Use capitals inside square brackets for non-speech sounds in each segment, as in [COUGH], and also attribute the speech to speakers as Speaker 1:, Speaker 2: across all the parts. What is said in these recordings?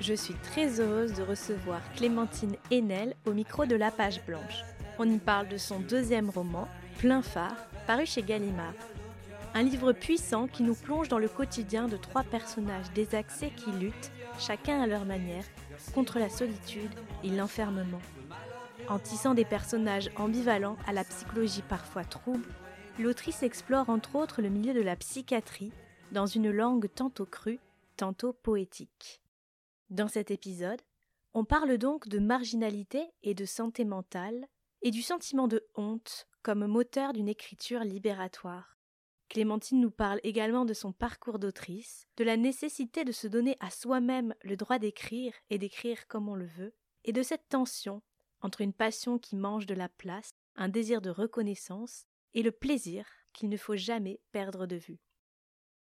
Speaker 1: je suis très heureuse de recevoir Clémentine Haenel au micro de La Page Blanche. On y parle de son deuxième roman, Plein phare, paru chez Gallimard. Un livre puissant qui nous plonge dans le quotidien de trois personnages désaxés qui luttent, chacun à leur manière, contre la solitude et l'enfermement. En tissant des personnages ambivalents à la psychologie parfois trouble, l'autrice explore entre autres le milieu de la psychiatrie dans une langue tantôt crue, tantôt poétique. Dans cet épisode, on parle donc de marginalité et de santé mentale, et du sentiment de honte comme moteur d'une écriture libératoire. Clémentine nous parle également de son parcours d'autrice, de la nécessité de se donner à soi-même le droit d'écrire et d'écrire comme on le veut, et de cette tension entre une passion qui mange de la place, un désir de reconnaissance et le plaisir qu'il ne faut jamais perdre de vue.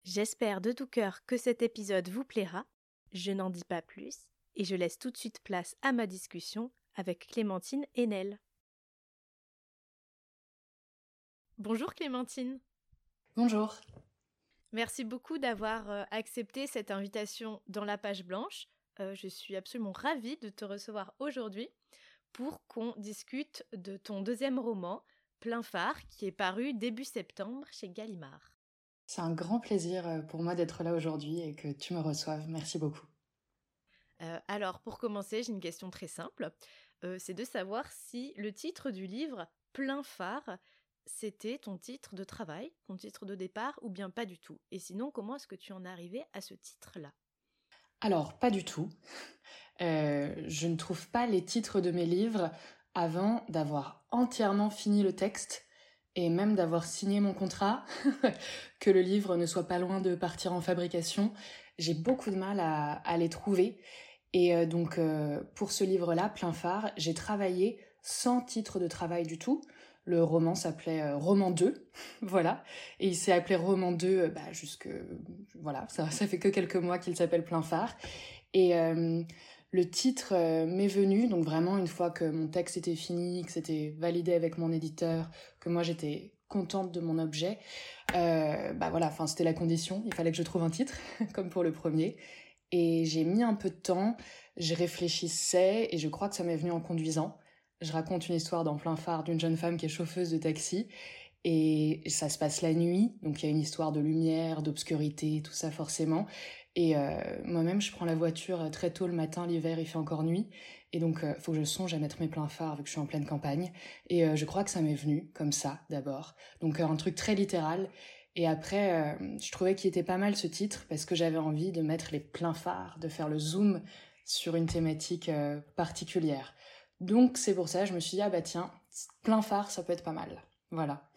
Speaker 1: J'espère de tout cœur que cet épisode vous plaira je n'en dis pas plus et je laisse tout de suite place à ma discussion avec Clémentine Haenel. Bonjour Clémentine.
Speaker 2: Bonjour.
Speaker 1: Merci beaucoup d'avoir euh, accepté cette invitation dans la page blanche. Euh, je suis absolument ravie de te recevoir aujourd'hui pour qu'on discute de ton deuxième roman, Plein phare, qui est paru début septembre chez Gallimard.
Speaker 2: C'est un grand plaisir euh, pour moi d'être là aujourd'hui et que tu me reçoives. Merci beaucoup.
Speaker 1: Euh, alors, pour commencer, j'ai une question très simple. Euh, c'est de savoir si le titre du livre, Plein phare, c'était ton titre de travail, ton titre de départ, ou bien pas du tout? Et sinon, comment est-ce que tu en es arrivé à ce titre-là?
Speaker 2: Alors, pas du tout. je ne trouve pas les titres de mes livres avant d'avoir entièrement fini le texte et même d'avoir signé mon contrat, [LAUGHS] que le livre ne soit pas loin de partir en fabrication, j'ai beaucoup de mal à, les trouver. Et euh, donc euh, pour ce livre-là, Plein phare, j'ai travaillé sans titre de travail du tout. Le roman s'appelait euh, Roman 2, [LAUGHS] voilà. Et il s'est appelé Roman 2 bah, jusque... Voilà, ça, fait que quelques mois qu'il s'appelle Plein phare. Et le titre m'est venu, donc vraiment une fois que mon texte était fini, que c'était validé avec mon éditeur, que moi j'étais contente de mon objet, euh, bah voilà, enfin c'était la condition, il fallait que je trouve un titre, [LAUGHS] comme pour le premier. Et j'ai mis un peu de temps, je réfléchissais et je crois que ça m'est venu en conduisant. Je raconte une histoire dans plein phare d'une jeune femme qui est chauffeuse de taxi et ça se passe la nuit, donc il y a une histoire de lumière, d'obscurité, tout ça forcément. Et euh, moi-même, je prends la voiture euh, très tôt le matin, l'hiver, il fait encore nuit. Et donc, euh, faut que je songe à mettre mes pleins phares vu que je suis en pleine campagne. Et je crois que ça m'est venu comme ça, d'abord. Donc, un truc très littéral. Et après, je trouvais qu'il était pas mal ce titre parce que j'avais envie de mettre les pleins phares, de faire le zoom sur une thématique particulière. Donc, c'est pour ça, je me suis dit, ah bah tiens, plein phare, ça peut être pas mal. Voilà.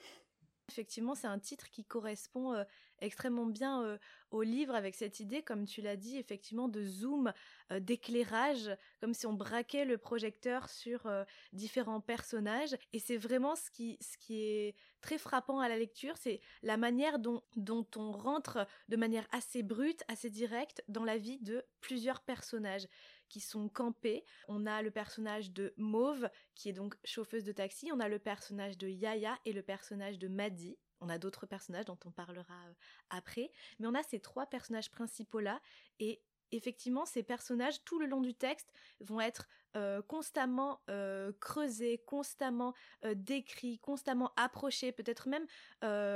Speaker 1: Effectivement, c'est un titre qui correspond euh, extrêmement bien au livre avec cette idée, comme tu l'as dit, effectivement, de zoom, d'éclairage, comme si on braquait le projecteur sur différents personnages. Et c'est vraiment ce qui, ce qui est très frappant à la lecture, c'est la manière dont, dont on rentre de manière assez brute, assez directe dans la vie de plusieurs personnages qui sont campés. On a le personnage de Mauve, qui est donc chauffeuse de taxi. On a le personnage de Yaya et le personnage de Maddy. On a d'autres personnages dont on parlera euh, après. Mais on a ces trois personnages principaux-là. Et effectivement, ces personnages, tout le long du texte, vont être euh, constamment euh, creusés, constamment euh, décrits, constamment approchés, peut-être même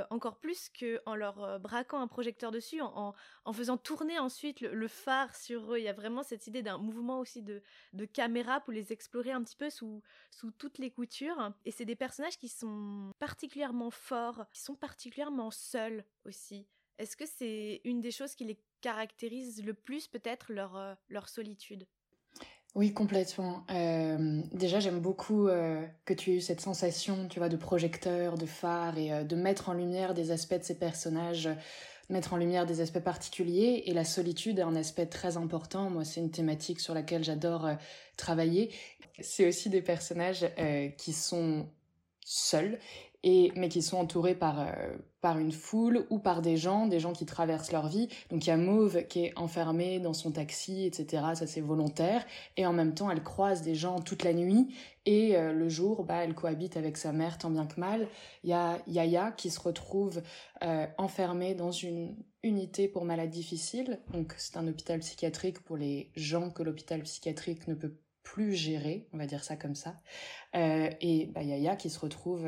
Speaker 1: encore plus qu'en leur braquant un projecteur dessus, en, faisant tourner ensuite le, phare sur eux. Il y a vraiment cette idée d'un mouvement aussi de, caméra pour les explorer un petit peu sous, sous toutes les coutures. Et c'est des personnages qui sont particulièrement forts, qui sont particulièrement seuls aussi. Est-ce que c'est une des choses qui les caractérise le plus peut-être leur, euh, leur solitude?
Speaker 2: Oui, complètement. Euh, déjà, j'aime beaucoup euh, que tu aies eu cette sensation, tu vois, de projecteur, de phare et de mettre en lumière des aspects de ces personnages, mettre en lumière des aspects particuliers. Et la solitude est un aspect très important. Moi, c'est une thématique sur laquelle j'adore travailler. C'est aussi des personnages qui sont seuls mais qui sont entourés par euh, par une foule ou par des gens, des gens qui traversent leur vie. Donc il y a Mauve qui est enfermée dans son taxi, etc. Ça c'est volontaire. Et en même temps, elle croise des gens toute la nuit et euh, le jour, bah elle cohabite avec sa mère tant bien que mal. Il y a Yaya qui se retrouve euh, enfermée dans une unité pour malades difficiles. Donc c'est un hôpital psychiatrique pour les gens que l'hôpital psychiatrique ne peut plus gérer, on va dire ça comme ça. et bah, Yaya qui se retrouve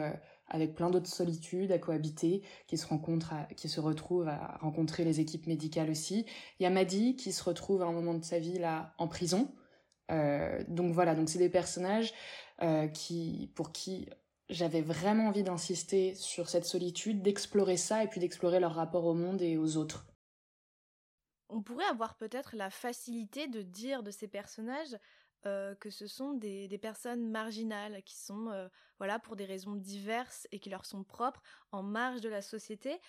Speaker 2: avec plein d'autres solitudes à cohabiter, qui se rencontrent, qui se retrouvent à rencontrer les équipes médicales aussi. Il y a Maddy qui se retrouve à un moment de sa vie là en prison. Euh, donc voilà, donc c'est des personnages euh, qui, pour qui j'avais vraiment envie d'insister sur cette solitude, d'explorer ça et puis d'explorer leur rapport au monde et aux autres.
Speaker 1: On pourrait avoir peut-être la facilité de dire de ces personnages euh, que ce sont des, personnes marginales qui sont, euh, voilà, pour des raisons diverses et qui leur sont propres, en marge de la société.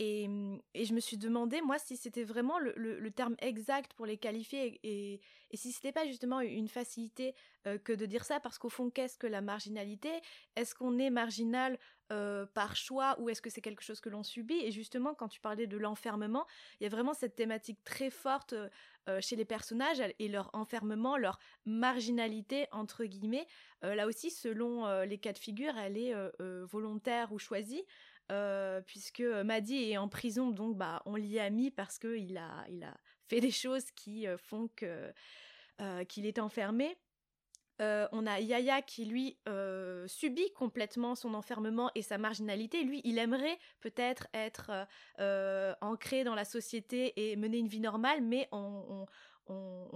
Speaker 1: Et, je me suis demandé, moi, si c'était vraiment le, terme exact pour les qualifier et, et si c'était pas justement une facilité euh, que de dire ça, parce qu'au fond, qu'est-ce que la marginalité? Est-ce qu'on est marginal euh, par choix ou est-ce que c'est quelque chose que l'on subit? Et justement, quand tu parlais de l'enfermement, il y a vraiment cette thématique très forte euh, chez les personnages et leur enfermement, leur marginalité entre guillemets. là aussi, selon les cas de figure, elle est volontaire ou choisie. Puisque Maddy est en prison, donc bah on l'y a mis parce qu'il a, il a fait des choses qui font que qu'il est enfermé. Euh, on a Yaya qui lui euh, subit complètement son enfermement et sa marginalité. Lui, il aimerait peut-être être, euh, ancré dans la société et mener une vie normale, mais on,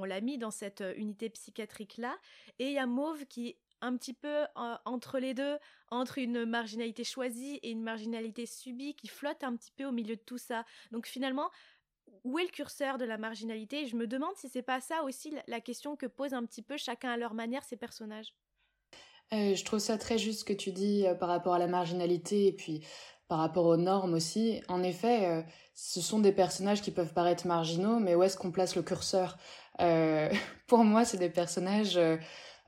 Speaker 1: l'a mis dans cette unité psychiatrique là. Et il y a Mauve qui un petit peu entre les deux, entre une marginalité choisie et une marginalité subie, qui flotte un petit peu au milieu de tout ça. Donc finalement, où est le curseur de la marginalité? Je me demande si c'est pas ça aussi la question que posent un petit peu chacun à leur manière ces personnages.
Speaker 2: Euh, je trouve ça très juste ce que tu dis euh, par rapport à la marginalité et puis par rapport aux normes aussi. En effet, euh, ce sont des personnages qui peuvent paraître marginaux, mais où est-ce qu'on place le curseur? [LAUGHS] Pour moi, c'est des personnages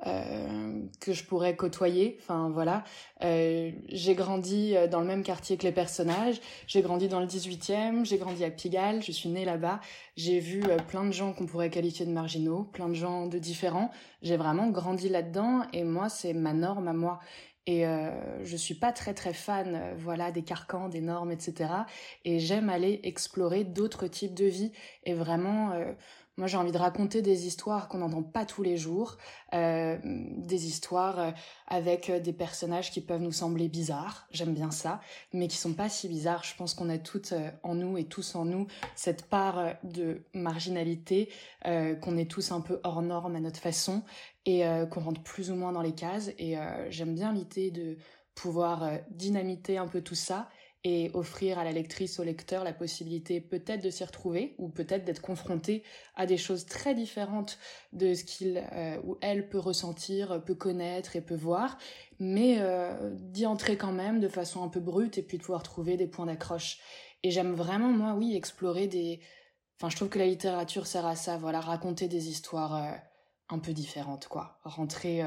Speaker 2: euh, que je pourrais côtoyer. Enfin voilà, euh, j'ai grandi euh, dans le même quartier que les personnages. J'ai grandi dans le 18e, j'ai grandi à Pigalle, je suis née là-bas. J'ai vu plein de gens qu'on pourrait qualifier de marginaux, plein de gens de différents. J'ai vraiment grandi là-dedans et moi c'est ma norme à moi. Et euh, je suis pas très très fan, voilà, des carcans, des normes, etc. Et j'aime aller explorer d'autres types de vie et vraiment moi, j'ai envie de raconter des histoires qu'on n'entend pas tous les jours, euh, des histoires euh, avec euh, des personnages qui peuvent nous sembler bizarres, j'aime bien ça, mais qui sont pas si bizarres. Je pense qu'on a toutes en nous et tous en nous cette part de marginalité, qu'on est tous un peu hors norme à notre façon et qu'on rentre plus ou moins dans les cases. Et j'aime bien l'idée de pouvoir dynamiter un peu tout ça et offrir à la lectrice, au lecteur la possibilité peut-être de s'y retrouver ou peut-être d'être confronté à des choses très différentes de ce qu'il euh, ou elle peut ressentir, peut connaître et peut voir, mais euh, d'y entrer quand même de façon un peu brute et puis de pouvoir trouver des points d'accroche. Et j'aime vraiment, moi, oui, explorer des... Enfin, je trouve que la littérature sert à ça, voilà, raconter des histoires euh, un peu différentes, quoi. Rentrer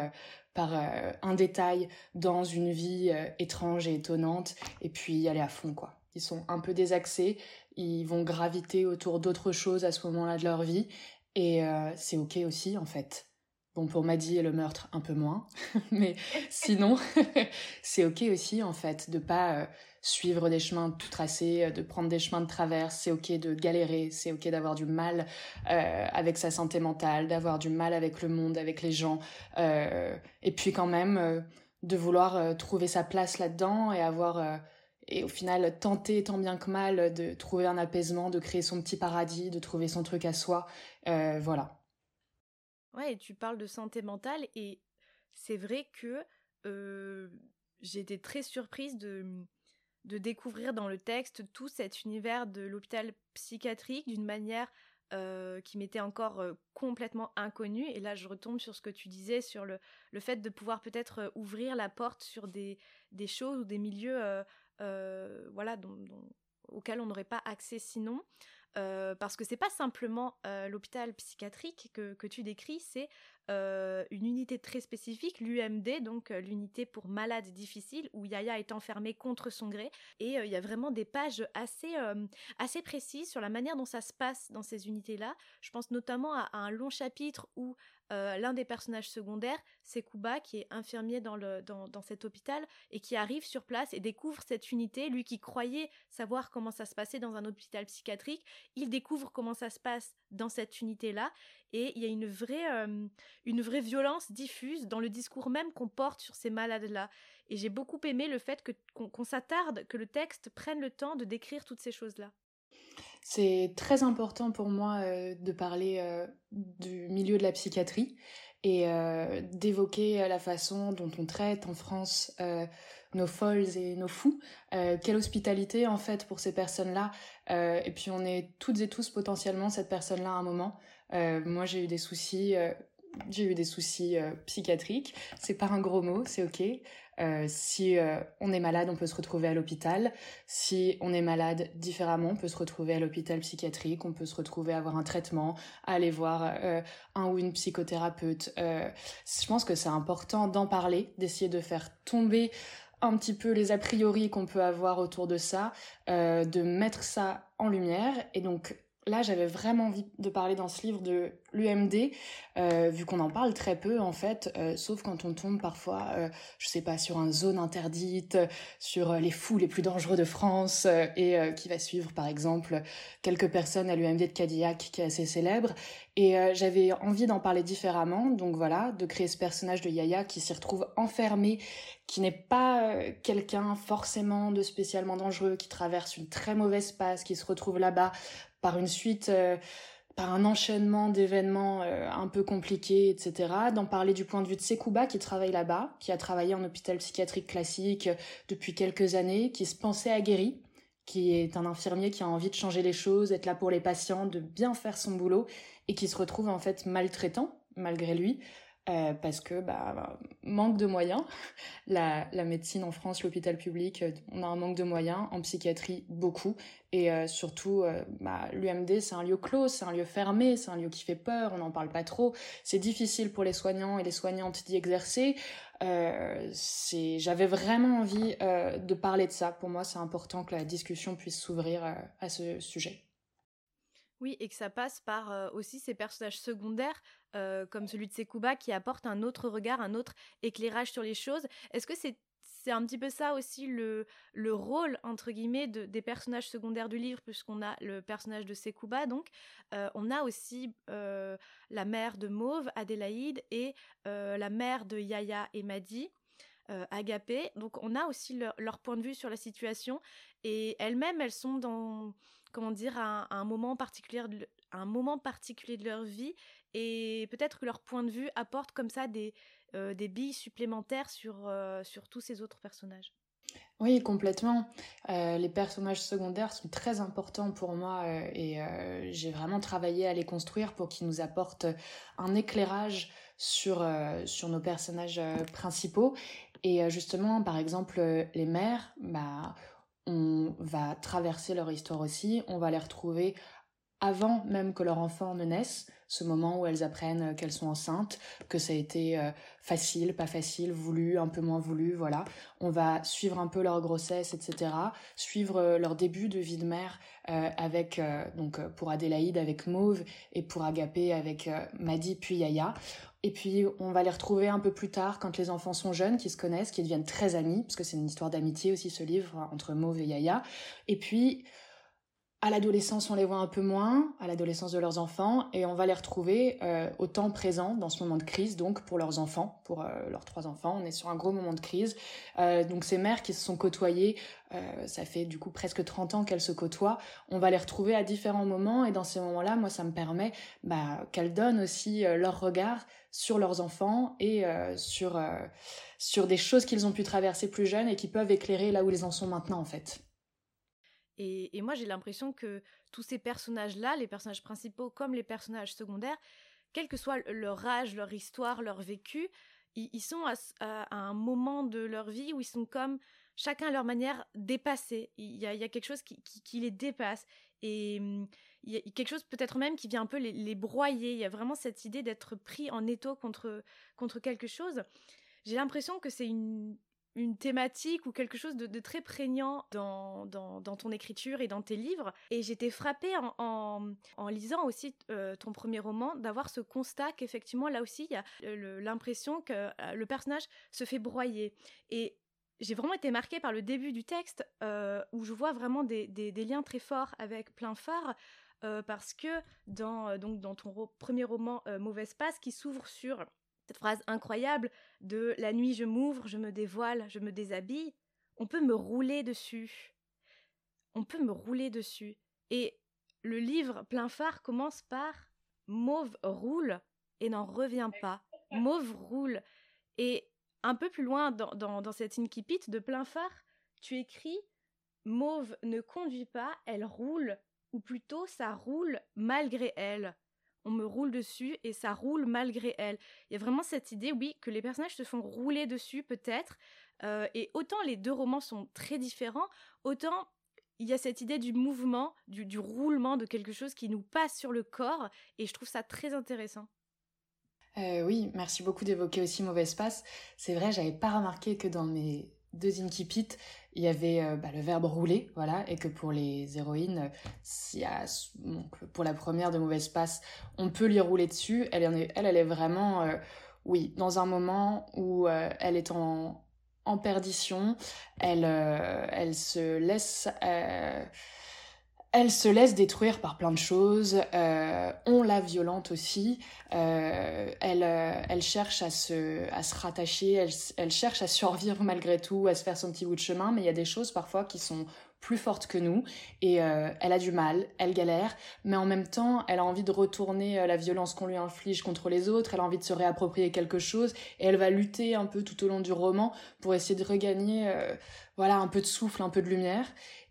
Speaker 2: par euh, un détail dans une vie euh, étrange et étonnante et puis aller à fond quoi. Ils sont un peu désaxés, ils vont graviter autour d'autres choses à ce moment-là de leur vie et euh, c'est ok aussi en fait. Bon pour Maddy et le meurtre un peu moins, [LAUGHS] mais sinon [LAUGHS] c'est ok aussi en fait de pas suivre des chemins tout tracés, euh, de prendre des chemins de traverse, c'est ok de galérer, c'est ok d'avoir du mal euh, avec sa santé mentale, d'avoir du mal avec le monde, avec les gens, euh, et puis quand même de vouloir trouver sa place là-dedans et avoir et au final tenter tant bien que mal de trouver un apaisement, de créer son petit paradis, de trouver son truc à soi, voilà.
Speaker 1: Ouais, et tu parles de santé mentale et c'est vrai que j'ai été très surprise de de découvrir dans le texte tout cet univers de l'hôpital psychiatrique d'une manière qui m'était encore complètement inconnu. Et là, je retombe sur ce que tu disais, sur le, fait de pouvoir peut-être ouvrir la porte sur des, des choses ou des milieux voilà, auxquels on n'aurait pas accès sinon. parce que c'est pas simplement l'hôpital psychiatrique que, que, tu décris, c'est euh, une unité très spécifique, l'UMD, donc euh, l'unité pour malades difficiles, où Yaya est enfermé contre son gré. Et euh, il y a vraiment des pages assez, assez précises sur la manière dont ça se passe dans ces unités-là. Je pense notamment à, un long chapitre où l'un des personnages secondaires, c'est Kuba, qui est infirmier dans, dans, cet hôpital et qui arrive sur place et découvre cette unité. Lui qui croyait savoir comment ça se passait dans un hôpital psychiatrique, il découvre comment ça se passe dans cette unité-là et il y a une vraie, euh, une vraie violence diffuse dans le discours même qu'on porte sur ces malades-là. Et j'ai beaucoup aimé le fait qu'on, s'attarde, que le texte prenne le temps de décrire toutes ces choses-là.
Speaker 2: C'est très important pour moi euh, de parler euh, du milieu de la psychiatrie et d'évoquer la façon dont on traite en France nos folles et nos fous. quelle hospitalité en fait pour ces personnes-là. et puis on est toutes et tous potentiellement cette personne-là à un moment. Euh, moi, j'ai eu des soucis. Euh, j'ai eu des soucis euh, psychiatriques. C'est pas un gros mot, c'est ok. si on est malade, on peut se retrouver à l'hôpital. Si on est malade différemment, on peut se retrouver à l'hôpital psychiatrique, on peut se retrouver à avoir un traitement, aller voir un ou une psychothérapeute. je pense que c'est important d'en parler, d'essayer de faire tomber un petit peu les a priori qu'on peut avoir autour de ça, de mettre ça en lumière. Et donc là, j'avais vraiment envie de parler dans ce livre de l'UMD, euh, vu qu'on en parle très peu en fait, euh, sauf quand on tombe parfois, euh, je sais pas, sur une zone interdite, sur les fous les plus dangereux de France, et qui va suivre par exemple quelques personnes à l'UMD de Cadillac qui est assez célèbre. Et j'avais envie d'en parler différemment, donc voilà, de créer ce personnage de Yaya qui s'y retrouve enfermé, qui n'est pas quelqu'un forcément de spécialement dangereux, qui traverse une très mauvaise passe, qui se retrouve là-bas par une suite, euh, par un enchaînement d'événements euh, un peu compliqués, etc. D'en parler du point de vue de Sekouba qui travaille là-bas, qui a travaillé en hôpital psychiatrique classique depuis quelques années, qui se pensait aguerri, qui est un infirmier qui a envie de changer les choses, être là pour les patients, de bien faire son boulot, et qui se retrouve en fait maltraitant, malgré lui, euh, parce que bah, manque de moyens. [LAUGHS] La, la médecine en France, l'hôpital public, euh, on a un manque de moyens. En psychiatrie, beaucoup. Et euh, surtout, bah, l'UMD, c'est un lieu clos, c'est un lieu fermé, c'est un lieu qui fait peur, on n'en parle pas trop. C'est difficile pour les soignants et les soignantes d'y exercer. J'avais vraiment envie de parler de ça. Pour moi, c'est important que la discussion puisse s'ouvrir à ce sujet.
Speaker 1: Oui, et que ça passe par aussi ces personnages secondaires, comme celui de Sekouba, qui apportent un autre regard, un autre éclairage sur les choses. Est-ce que c'est c'est un petit peu ça aussi le, le rôle, entre guillemets, de, des personnages secondaires du livre, puisqu'on a le personnage de Sekouba, donc on a aussi la mère de Mauve, Adélaïde, et la mère de Yaya et Madi. Agapé. Donc on a aussi leur, point de vue sur la situation et elles-mêmes, elles sont dans comment dire, à un, moment particulier de, un moment particulier de leur vie et peut-être que leur point de vue apporte comme ça des, euh, des billes supplémentaires sur, euh, sur tous ces autres personnages.
Speaker 2: Oui, complètement. Euh, les personnages secondaires sont très importants pour moi et j'ai vraiment travaillé à les construire pour qu'ils nous apportent un éclairage sur, sur nos personnages principaux. Et justement, par exemple, les mères, bah, on va traverser leur histoire aussi, on va les retrouver avant même que leur enfant ne naisse, ce moment où elles apprennent qu'elles sont enceintes, que ça a été euh, facile, pas facile, voulu, un peu moins voulu, voilà. On va suivre un peu leur grossesse, etc. Suivre euh, leur début de vie de mère euh, avec, donc pour Adélaïde avec Mauve et pour Agapé avec Madi puis Yaya. Et puis on va les retrouver un peu plus tard quand les enfants sont jeunes, qui se connaissent, qui deviennent très amis, parce que c'est une histoire d'amitié aussi ce livre entre Mauve et Yaya. Et puis à l'adolescence, on les voit un peu moins, à l'adolescence de leurs enfants, et on va les retrouver euh, au temps présent dans ce moment de crise, donc pour leurs enfants, pour euh, leurs trois enfants. On est sur un gros moment de crise. Euh, donc ces mères qui se sont côtoyées, ça fait du coup presque 30 ans qu'elles se côtoient, on va les retrouver à différents moments, et dans ces moments-là, moi, ça me permet bah, qu'elles donnent aussi leur regard sur leurs enfants et sur, sur des choses qu'ils ont pu traverser plus jeunes et qui peuvent éclairer là où ils en sont maintenant, en fait.
Speaker 1: Et, moi, j'ai l'impression que tous ces personnages-là, les personnages principaux comme les personnages secondaires, quel que soit leur âge, leur histoire, leur vécu, ils, sont à, un moment de leur vie où ils sont comme chacun à leur manière dépassés. Il y a, quelque chose qui, les dépasse. Et hum, il y a quelque chose peut-être même qui vient un peu les, broyer. Il y a vraiment cette idée d'être pris en étau contre, contre quelque chose. J'ai l'impression que c'est une, une thématique ou quelque chose de, très prégnant dans, dans, ton écriture et dans tes livres. Et j'étais frappée en, lisant aussi euh, ton premier roman d'avoir ce constat qu'effectivement là aussi il y a l'impression que euh, le personnage se fait broyer. Et j'ai vraiment été marquée par le début du texte euh, où je vois vraiment des, des, liens très forts avec plein phare. Parce que dans, donc dans ton premier roman Mauvaise Passe qui s'ouvre sur cette phrase incroyable de la nuit je m'ouvre, je me dévoile, je me déshabille, on peut me rouler dessus. On peut me rouler dessus. Et le livre plein phare commence par Mauve roule et n'en revient pas. Mauve roule. Et un peu plus loin dans, dans, dans cette incipit de plein phare, tu écris Mauve ne conduit pas, elle roule, ou plutôt ça roule malgré elle on me roule dessus et ça roule malgré elle. Il y a vraiment cette idée, oui, que les personnages se font rouler dessus peut-être. Euh, et autant les deux romans sont très différents, autant il y a cette idée du mouvement, du, roulement de quelque chose qui nous passe sur le corps. Et je trouve ça très intéressant.
Speaker 2: Euh, oui, merci beaucoup d'évoquer aussi Mauvais Espace. C'est vrai, j'avais pas remarqué que dans mes deux incipits, il y avait euh, bah, le verbe rouler, voilà, et que pour les héroïnes, pour la première de Mauvaise Passe, on peut lui rouler dessus. Elle, est, elle, elle est vraiment, euh, oui, dans un moment où euh, elle est en, en perdition, elle, elle se laisse elle se laisse détruire par plein de choses. Euh, on la violente aussi. Euh, elle, euh, elle cherche à se, à se rattacher. Elle, elle cherche à survivre [LAUGHS] malgré tout, à se faire son petit bout de chemin. Mais il y a des choses parfois qui sont plus fortes que nous et elle a du mal, elle galère, mais en même temps, elle a envie de retourner la violence qu'on lui inflige contre les autres, elle a envie de se réapproprier quelque chose et elle va lutter un peu tout au long du roman pour essayer de regagner voilà un peu de souffle, un peu de lumière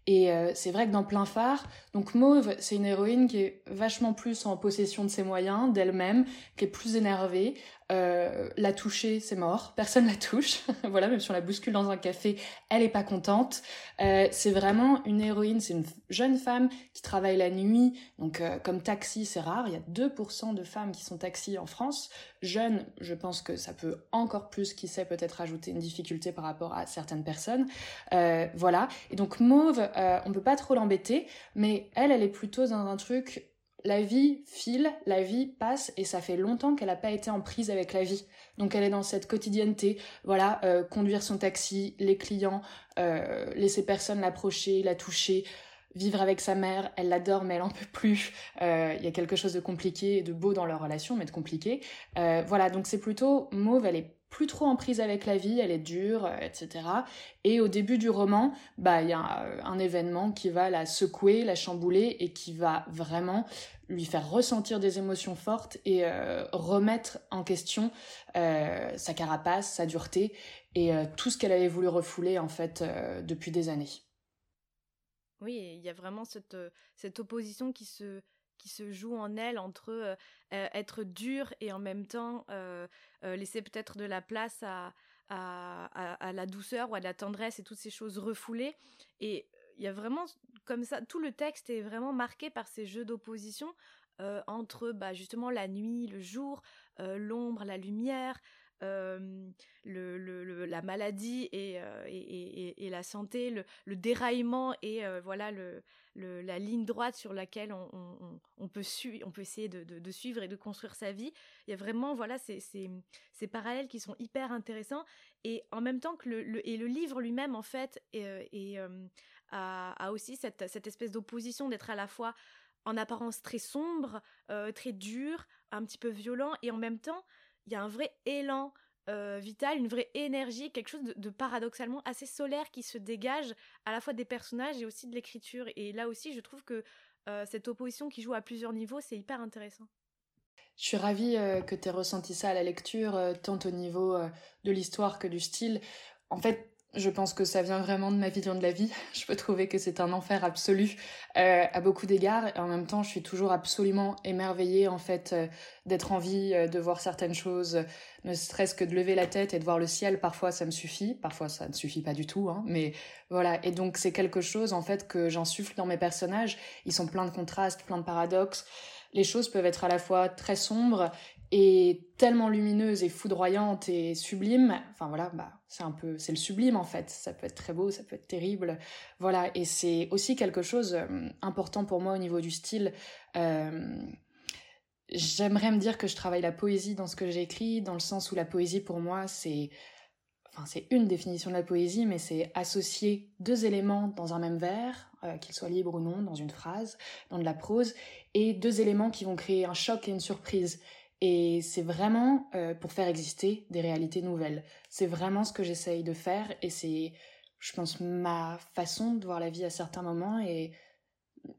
Speaker 2: et euh, c'est vrai que dans plein phare, donc Mauve, c'est une héroïne qui est vachement plus en possession de ses moyens, d'elle-même, qui est plus énervée, euh, la toucher, c'est mort. Personne la touche. [LAUGHS] voilà, même si on la bouscule dans un café, elle est pas contente. Euh, c'est vraiment une héroïne. C'est une jeune femme qui travaille la nuit. Donc, euh, comme taxi, c'est rare. Il y a 2% de femmes qui sont taxi en France. Jeune, je pense que ça peut encore plus, qui sait, peut-être ajouter une difficulté par rapport à certaines personnes. Euh, voilà. Et donc, Mauve, on peut pas trop l'embêter, mais elle, elle est plutôt dans un truc la vie file, la vie passe et ça fait longtemps qu'elle n'a pas été en prise avec la vie. Donc elle est dans cette quotidienneté, voilà, euh, conduire son taxi, les clients, euh, laisser personne l'approcher, la toucher, vivre avec sa mère, elle l'adore mais elle en peut plus. Euh, il y a quelque chose de compliqué et de beau dans leur relation, mais de compliqué. voilà, donc c'est plutôt mauve, elle est plus trop en prise avec la vie, elle est dure, etc. Et au début du roman, bah il y a un événement qui va la secouer, la chambouler et qui va vraiment lui faire ressentir des émotions fortes et euh, remettre en question sa carapace, sa dureté et tout ce qu'elle avait voulu refouler en fait depuis des années.
Speaker 1: Oui, il y a vraiment cette, cette opposition qui se qui se joue en elle entre euh, euh, être dur et en même temps euh, laisser peut-être de la place à, à, la douceur ou à la tendresse et toutes ces choses refoulées. Et il y a vraiment comme ça, tout le texte est vraiment marqué par ces jeux d'opposition entre bah, justement la nuit, le jour, l'ombre, la lumière, la maladie et, et, la santé, le, déraillement et voilà le, la ligne droite sur laquelle on, peut, essayer de, suivre et de construire sa vie. Il y a vraiment voilà ces, parallèles qui sont hyper intéressants et en même temps que le, livre lui-même en fait et, a, aussi cette espèce d'opposition d'être à la fois en apparence très sombre, très dur, un petit peu violent et en même temps il y a un vrai élan euh, vital, une vraie énergie, quelque chose de, paradoxalement assez solaire qui se dégage à la fois des personnages et aussi de l'écriture. Et là aussi, je trouve que euh, cette opposition qui joue à plusieurs niveaux, c'est hyper intéressant.
Speaker 2: Je suis ravie euh, que tu aies ressenti ça à la lecture, tant au niveau de l'histoire que du style. En fait, je pense que ça vient vraiment de ma vision de la vie. [LAUGHS] Je peux trouver que c'est un enfer absolu euh, à beaucoup d'égards. Et en même temps, je suis toujours absolument émerveillée en fait euh, d'être en vie, euh, de voir certaines choses, ne serait-ce que de lever la tête et de voir le ciel. Parfois, ça me suffit. Parfois, ça ne suffit pas du tout. Hein. Mais voilà. Et donc, c'est quelque chose en fait que j'insuffle dans mes personnages. Ils sont pleins de contrastes, pleins de paradoxes. Les choses peuvent être à la fois très sombres et tellement lumineuse et foudroyante et sublime. Enfin voilà, bah c'est un peu c'est le sublime en fait. Ça peut être très beau, ça peut être terrible. Voilà, et c'est aussi quelque chose euh, important pour moi au niveau du style. Euh, J'aimerais me dire que je travaille la poésie dans ce que j'écris, dans le sens où la poésie pour moi c'est enfin c'est une définition de la poésie, mais c'est associer deux éléments dans un même vers, euh, qu'ils soient libres ou non, dans une phrase, dans de la prose, et deux éléments qui vont créer un choc et une surprise. Et c'est vraiment euh, pour faire exister des réalités nouvelles. C'est vraiment ce que j'essaye de faire et c'est, je pense, ma façon de voir la vie à certains moments et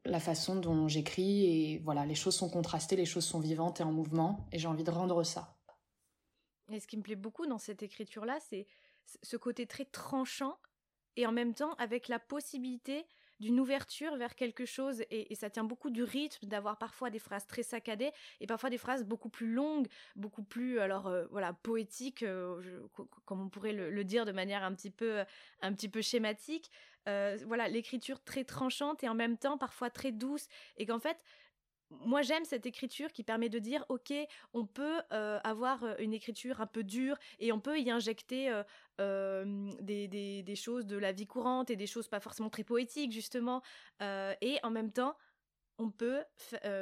Speaker 2: la façon dont j'écris et voilà, les choses sont contrastées, les choses sont vivantes et en mouvement et j'ai envie de rendre ça.
Speaker 1: Et ce qui me plaît beaucoup dans cette écriture-là, c'est ce côté très tranchant et en même temps avec la possibilité d'une ouverture vers quelque chose et, ça tient beaucoup du rythme d'avoir parfois des phrases très saccadées et parfois des phrases beaucoup plus longues beaucoup plus alors euh, voilà poétiques euh, comme on pourrait le, dire de manière un petit peu un petit peu schématique. Euh, voilà l'écriture très tranchante et en même temps parfois très douce et qu'en fait moi j'aime cette écriture qui permet de dire ok on peut euh, avoir euh, une écriture un peu dure et on peut y injecter euh, des, choses de la vie courante et des choses pas forcément très poétiques justement et en même temps on peut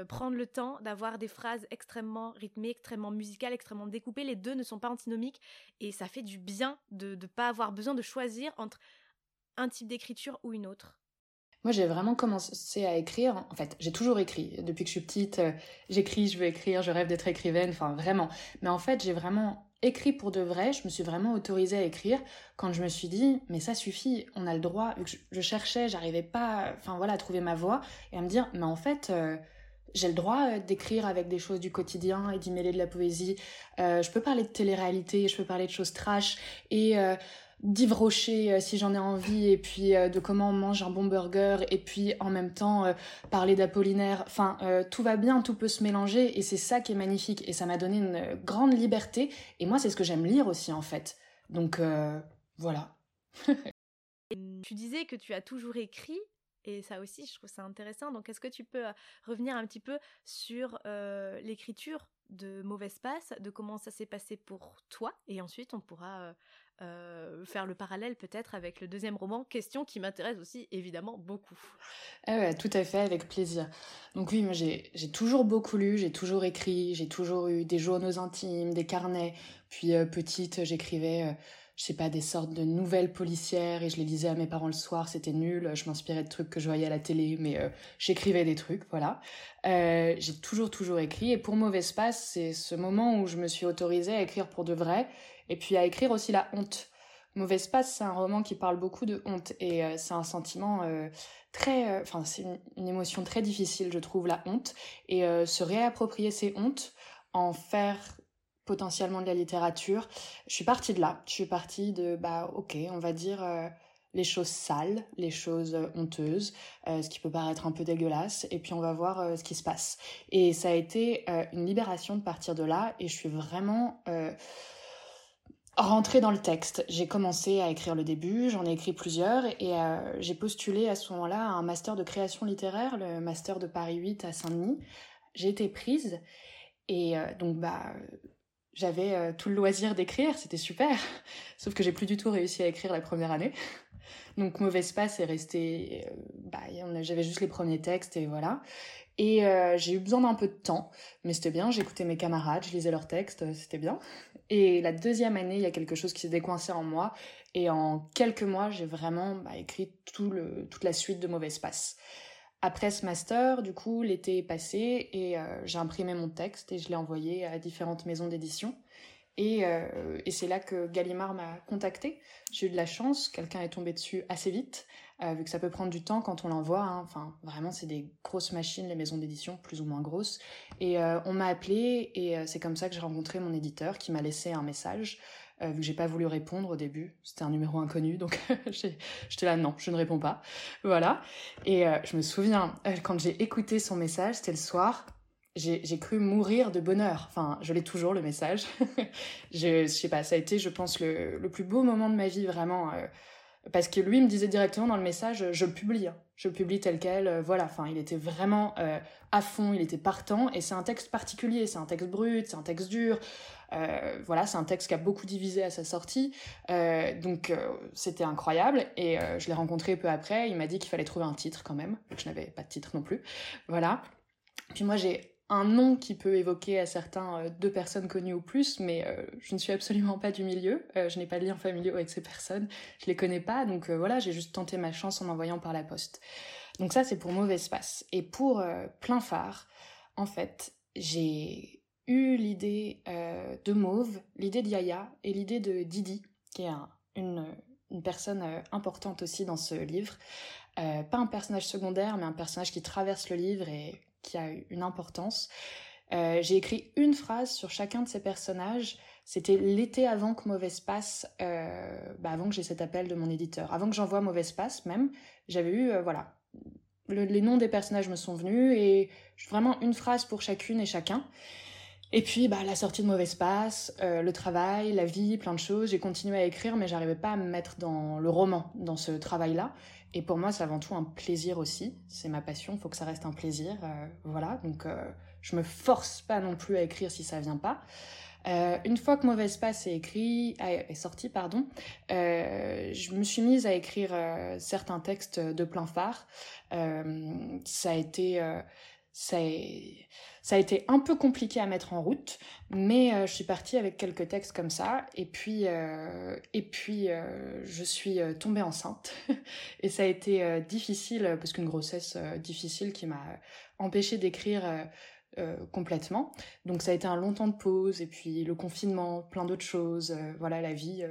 Speaker 1: prendre le temps d'avoir des phrases extrêmement rythmées, extrêmement musicales, extrêmement découpées. Les deux ne sont pas antinomiques et ça fait du bien de ne pas avoir besoin de choisir entre un type d'écriture ou une autre.
Speaker 2: Moi, j'ai vraiment commencé à écrire. En fait, j'ai toujours écrit. Depuis que je suis petite, euh, j'écris, je veux écrire, je rêve d'être écrivaine, enfin vraiment. Mais en fait, j'ai vraiment écrit pour de vrai. Je me suis vraiment autorisée à écrire quand je me suis dit, mais ça suffit, on a le droit. Je, cherchais, j'arrivais pas, enfin voilà, à trouver ma voix et à me dire, mais en fait. Euh, j'ai le droit euh, d'écrire avec des choses du quotidien et d'y mêler de la poésie. je peux parler de télé-réalité, je peux parler de choses trash et d'Yves Rocher euh, si j'en ai envie et puis euh, de comment on mange un bon burger et puis en même temps euh, parler d'Apollinaire. Enfin, tout va bien, tout peut se mélanger et c'est ça qui est magnifique et ça m'a donné une grande liberté et moi c'est ce que j'aime lire aussi en fait. Donc voilà. [LAUGHS]
Speaker 1: tu disais que tu as toujours écrit et ça aussi je trouve ça intéressant. Donc est-ce que tu peux revenir un petit peu sur l'écriture de Mauvaise Passe, de comment ça s'est passé pour toi et ensuite on pourra euh, faire le parallèle peut-être avec le deuxième roman, question qui m'intéresse aussi évidemment beaucoup.
Speaker 2: Ah tout à fait, avec plaisir. Donc oui, moi j'ai toujours beaucoup lu, j'ai toujours écrit, j'ai toujours eu des journaux intimes, des carnets. Puis euh, petite, j'écrivais, euh, je sais pas, des sortes de nouvelles policières et je les lisais à mes parents le soir, c'était nul. Je m'inspirais de trucs que je voyais à la télé, mais j'écrivais des trucs, voilà. j'ai toujours, toujours écrit. Et pour Mauvais Espace, c'est ce moment où je me suis autorisée à écrire pour de vrai et puis à écrire aussi la honte. Mauvais Espace, c'est un roman qui parle beaucoup de honte et euh, c'est un sentiment euh, très, euh, enfin c'est une, émotion très difficile, je trouve, la honte et se réapproprier ces hontes, en faire potentiellement de la littérature. Je suis partie de là. Je suis partie de bah ok, on va dire les choses sales, les choses honteuses, ce qui peut paraître un peu dégueulasse, et puis on va voir ce qui se passe. Et ça a été une libération de partir de là, et je suis vraiment rentrer dans le texte. J'ai commencé à écrire le début, j'en ai écrit plusieurs et euh, j'ai postulé à ce moment-là un master de création littéraire, le master de Paris 8 à Saint-Denis. J'ai été prise et euh, donc bah j'avais euh, tout le loisir d'écrire, c'était super. [LAUGHS] Sauf que j'ai plus du tout réussi à écrire la première année. [LAUGHS] Donc mauvais espace est resté bah j'avais juste les premiers textes et voilà. Et j'ai eu besoin d'un peu de temps, mais c'était bien, j'écoutais mes camarades, je lisais leurs textes, c'était bien. [LAUGHS] Et la deuxième année, il y a quelque chose qui s'est décoincé en moi. Et en quelques mois, j'ai vraiment bah, écrit toute la suite de Mauvais Espace. Après ce master, du coup, l'été est passé et euh, j'ai imprimé mon texte et je l'ai envoyé à différentes maisons d'édition. Et, euh, c'est là que Gallimard m'a contacté. J'ai eu de la chance, quelqu'un est tombé dessus assez vite, euh, vu que ça peut prendre du temps quand on l'envoie. Hein. Enfin, vraiment, c'est des grosses machines, les maisons d'édition, plus ou moins grosses. Et on m'a appelé et c'est comme ça que j'ai rencontré mon éditeur qui m'a laissé un message vu que j'ai pas voulu répondre au début. C'était un numéro inconnu, donc [LAUGHS] j'étais là, non, je ne réponds pas. Voilà. Et je me souviens, quand j'ai écouté son message, c'était le soir, j'ai cru mourir de bonheur. Enfin, je l'ai toujours, le message. [LAUGHS] je, je, sais pas, ça a été, je pense, le, le plus beau moment de ma vie, vraiment. Euh, parce que lui me disait directement dans le message, je le publie. Hein. Je publie tel quel. Euh, voilà, enfin, il était vraiment euh, à fond, il était partant. Et c'est un texte particulier, c'est un texte brut, c'est un texte dur. voilà, c'est un texte qui a beaucoup divisé à sa sortie. donc, c'était incroyable. Et je l'ai rencontré peu après. Il m'a dit qu'il fallait trouver un titre quand même. Je n'avais pas de titre non plus. Voilà. Puis moi, j'ai un nom qui peut évoquer à certains euh, deux personnes connues ou plus, mais euh, je ne suis absolument pas du milieu. Euh, je n'ai pas de lien familial avec ces personnes. Je les connais pas, donc voilà, j'ai juste tenté ma chance en envoyant par la poste. Donc ça, c'est pour Mauvais Espace. Et pour Plein Phare, en fait, j'ai eu l'idée de Mauve, l'idée de Yaya et l'idée de Didi, qui est une, une personne importante aussi dans ce livre. pas un personnage secondaire, mais un personnage qui traverse le livre et qui a une importance. Euh, j'ai écrit une phrase sur chacun de ces personnages. C'était l'été avant que Mauvais Passe, euh, bah avant que j'ai cet appel de mon éditeur, avant que j'envoie Mauvais Passe même, j'avais eu, euh, voilà, les noms des personnages me sont venus et vraiment une phrase pour chacune et chacun. Et puis, bah, la sortie de Mauvais Passe, le travail, la vie, plein de choses. J'ai continué à écrire, mais j'arrivais pas à me mettre dans le roman, dans ce travail-là. Et pour moi, c'est avant tout un plaisir aussi. C'est ma passion, il faut que ça reste un plaisir. Euh, voilà, donc euh, je me force pas non plus à écrire si ça vient pas. Euh, une fois que Mauvais Espace est écrit, est sorti, pardon, je me suis mise à écrire certains textes de plein phare. ça a été ça a, été un peu compliqué à mettre en route, mais euh, je suis partie avec quelques textes comme ça, et puis, euh, et puis euh, je suis tombée enceinte. [LAUGHS] et ça a été difficile, parce qu'une grossesse difficile qui m'a empêchée d'écrire complètement. Donc ça a été un long temps de pause, et puis le confinement, plein d'autres choses, voilà, la vie,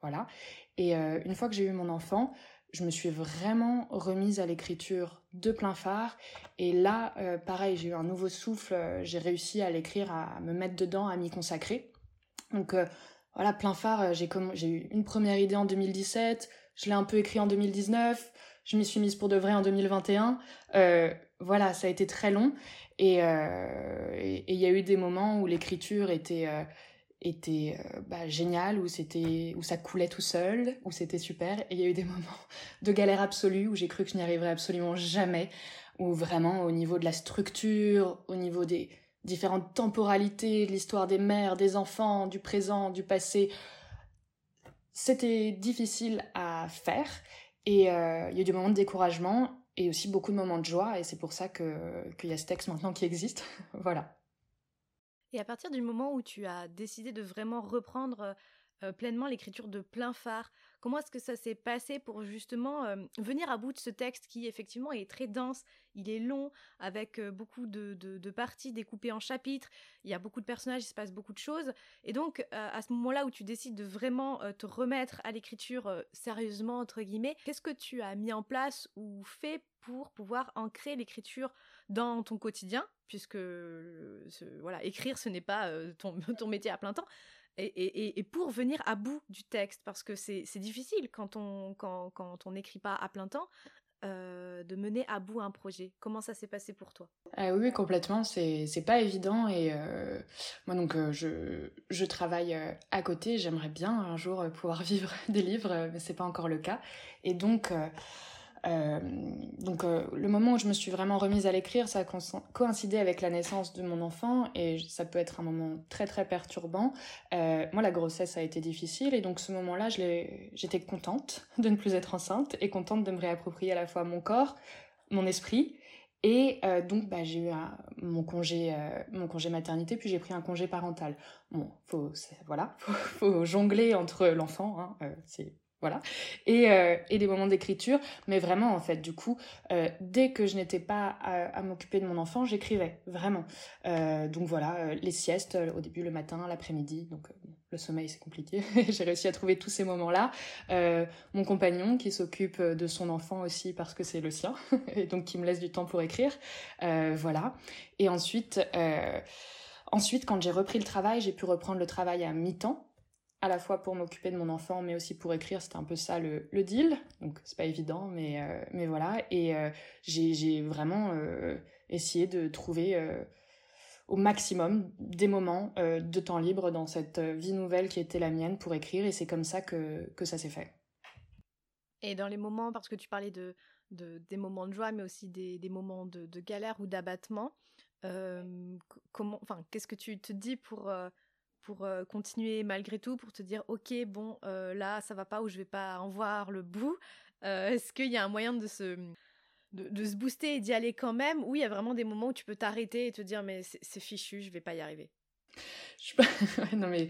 Speaker 2: voilà. Et une fois que j'ai eu mon enfant, je me suis vraiment remise à l'écriture de plein phare. Et là, euh, pareil, j'ai eu un nouveau souffle, euh, j'ai réussi à l'écrire, à me mettre dedans, à m'y consacrer. Donc euh, voilà, plein phare, j'ai eu une première idée en 2017, je l'ai un peu écrit en 2019, je m'y suis mise pour de vrai en 2021. voilà, ça a été très long. Et il y a eu des moments où l'écriture était était euh, bah, génial, où c'était où ça coulait tout seul, où c'était super. Et il y a eu des [LAUGHS] moments de galère absolue où j'ai cru que je n'y arriverais absolument jamais, où vraiment au niveau de la structure, au niveau des différentes temporalités, de l'histoire des mères, des enfants, du présent, du passé, c'était difficile à faire. Et euh, il y a eu des moments de découragement et aussi beaucoup de moments de joie. Et c'est pour ça que qu'il y a ce texte maintenant qui existe. [LAUGHS] voilà.
Speaker 1: Et à partir du moment où tu as décidé de vraiment reprendre pleinement l'écriture de plein phare, comment est-ce que ça s'est passé pour justement venir à bout de ce texte qui effectivement est très dense, il est long, avec beaucoup de, parties découpées en chapitres, il y a beaucoup de personnages, il se passe beaucoup de choses. Et donc à ce moment-là où tu décides de vraiment te remettre à l'écriture sérieusement, entre guillemets, qu'est-ce que tu as mis en place ou fait pour pouvoir ancrer l'écriture dans ton quotidien, puisque voilà, écrire, ce n'est pas [LAUGHS] ton, métier à plein temps, et, pour venir à bout du texte, parce que c'est difficile quand on quand, quand on n'écrit pas à plein temps. Euh, de mener à bout un projet. Comment ça s'est passé pour toi?
Speaker 2: Ah Oui, complètement. C'est pas évident et euh, moi donc je, je travaille à côté. J'aimerais bien un jour pouvoir [LAUGHS] vivre des livres, mais c'est pas encore le cas. Et donc euh, donc euh, le moment où je me suis vraiment remise à l'écrire, ça a coïncidé avec la naissance de mon enfant et ça peut être un moment très très perturbant. Euh, moi la grossesse a été difficile et donc ce moment-là j'étais contente de ne plus être enceinte et contente de me réapproprier à la fois mon corps, mon esprit et donc bah, j'ai eu mon congé mon congé maternité puis j'ai pris un congé parental. Bon faut voilà [LAUGHS] faut, faut, jongler entre l'enfant hein, c'est voilà. Et, euh, et des moments d'écriture. Mais vraiment en fait du coup euh, dès que je n'étais pas à, m'occuper de mon enfant j'écrivais vraiment. Euh, donc voilà les siestes au début le matin l'après-midi. Donc le sommeil c'est compliqué. [LAUGHS] J'ai réussi à trouver tous ces moments là mon compagnon qui s'occupe de son enfant aussi parce que c'est le sien [LAUGHS] et donc qui me laisse du temps pour écrire. Voilà. Et ensuite ensuite quand j'ai repris le travail j'ai pu reprendre le travail à mi-temps à la fois pour m'occuper de mon enfant, mais aussi pour écrire. C'était un peu ça le, deal. Donc c'est pas évident, mais, euh, mais voilà. Et euh, j'ai vraiment euh, essayé de trouver au maximum des moments de temps libre dans cette vie nouvelle qui était la mienne pour écrire. Et c'est comme ça que, que ça s'est fait.
Speaker 1: Et dans les moments, parce que tu parlais de, de des moments de joie, mais aussi des, des moments de, de galère ou d'abattement, comment, qu'est-ce que tu te dis pour pour euh, continuer malgré tout, pour te dire ok bon euh, là ça va pas ou je vais pas en voir le bout. Euh, est-ce qu'il y a un moyen de se de, se booster et d'y aller quand même? Ou il y a vraiment des moments où tu peux t'arrêter et te dire mais c'est fichu, je vais pas y arriver? [LAUGHS]
Speaker 2: non mais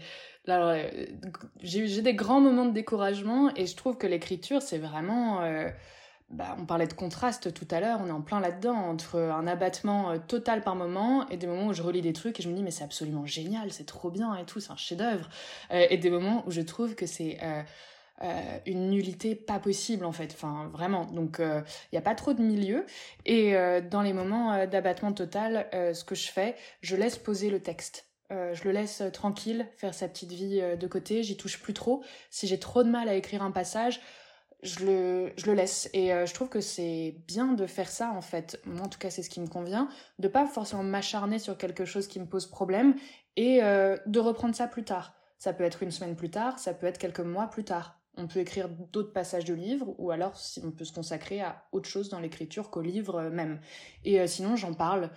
Speaker 2: j'ai des grands moments de découragement et je trouve que l'écriture c'est vraiment bah, on parlait de contraste tout à l'heure, on est en plein là-dedans, entre un abattement euh, total par moment et des moments où je relis des trucs et je me dis mais c'est absolument génial, c'est trop bien et tout, c'est un chef-d'œuvre. Euh, et des moments où je trouve que c'est euh, une nullité pas possible en fait, enfin vraiment. Donc il n'y a pas trop de milieu. Et dans les moments d'abattement total, ce que je fais, je laisse poser le texte. je le laisse tranquille, faire sa petite vie de côté, j'y touche plus trop. Si j'ai trop de mal à écrire un passage, je le, laisse. Et euh, je trouve que c'est bien de faire ça, en fait. Moi, en tout cas, c'est ce qui me convient. De pas forcément m'acharner sur quelque chose qui me pose problème et euh, de reprendre ça plus tard. Ça peut être une semaine plus tard, ça peut être quelques mois plus tard. On peut écrire d'autres passages de livres ou alors on peut se consacrer à autre chose dans l'écriture qu'au livre même. Et euh, sinon, j'en parle.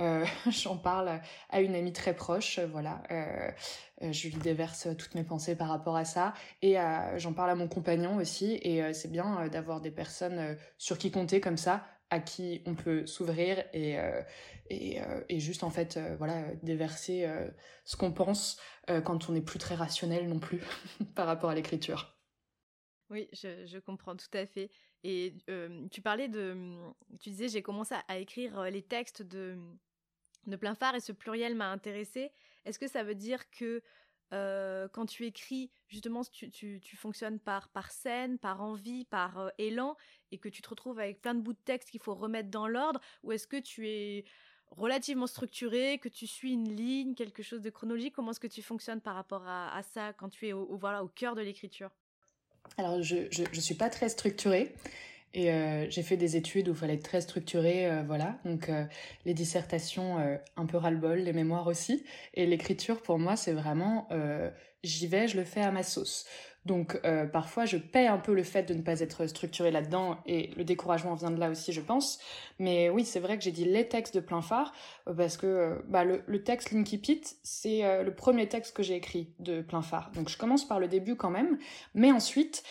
Speaker 2: Euh, [LAUGHS] j'en parle à une amie très proche, voilà. Euh, je lui déverse toutes mes pensées par rapport à ça. Et j'en parle à mon compagnon aussi. Et c'est bien d'avoir des personnes sur qui compter comme ça, à qui on peut s'ouvrir et, et, juste en fait, voilà, déverser ce qu'on pense quand on n'est plus très rationnel non plus [LAUGHS] par rapport à l'écriture.
Speaker 1: Oui, je, comprends tout à fait. Et tu parlais de, tu disais, j'ai commencé à, écrire les textes de, de plein phare et ce pluriel m'a intéressé. Est-ce que ça veut dire que quand tu écris, justement, tu, tu, fonctionnes par, par scène, par envie, par élan, et que tu te retrouves avec plein de bouts de texte qu'il faut remettre dans l'ordre, ou est-ce que tu es relativement structuré, que tu suis une ligne, quelque chose de chronologique? Comment est-ce que tu fonctionnes par rapport à, ça quand tu es au, voilà, au cœur de l'écriture?
Speaker 2: Alors, je, je, suis pas très structurée. Et euh, j'ai fait des études où il fallait être très structuré, euh, voilà. Donc euh, les dissertations, un peu ras-le-bol, les mémoires aussi. Et l'écriture, pour moi, c'est vraiment, j'y vais, je le fais à ma sauce. Donc euh, parfois je paie un peu le fait de ne pas être structuré là-dedans et le découragement vient de là aussi je pense. Mais oui c'est vrai que j'ai dit les textes de plein phare euh, parce que euh, bah, le, texte Linky Pit c'est le premier texte que j'ai écrit de plein phare. Donc je commence par le début quand même. Mais ensuite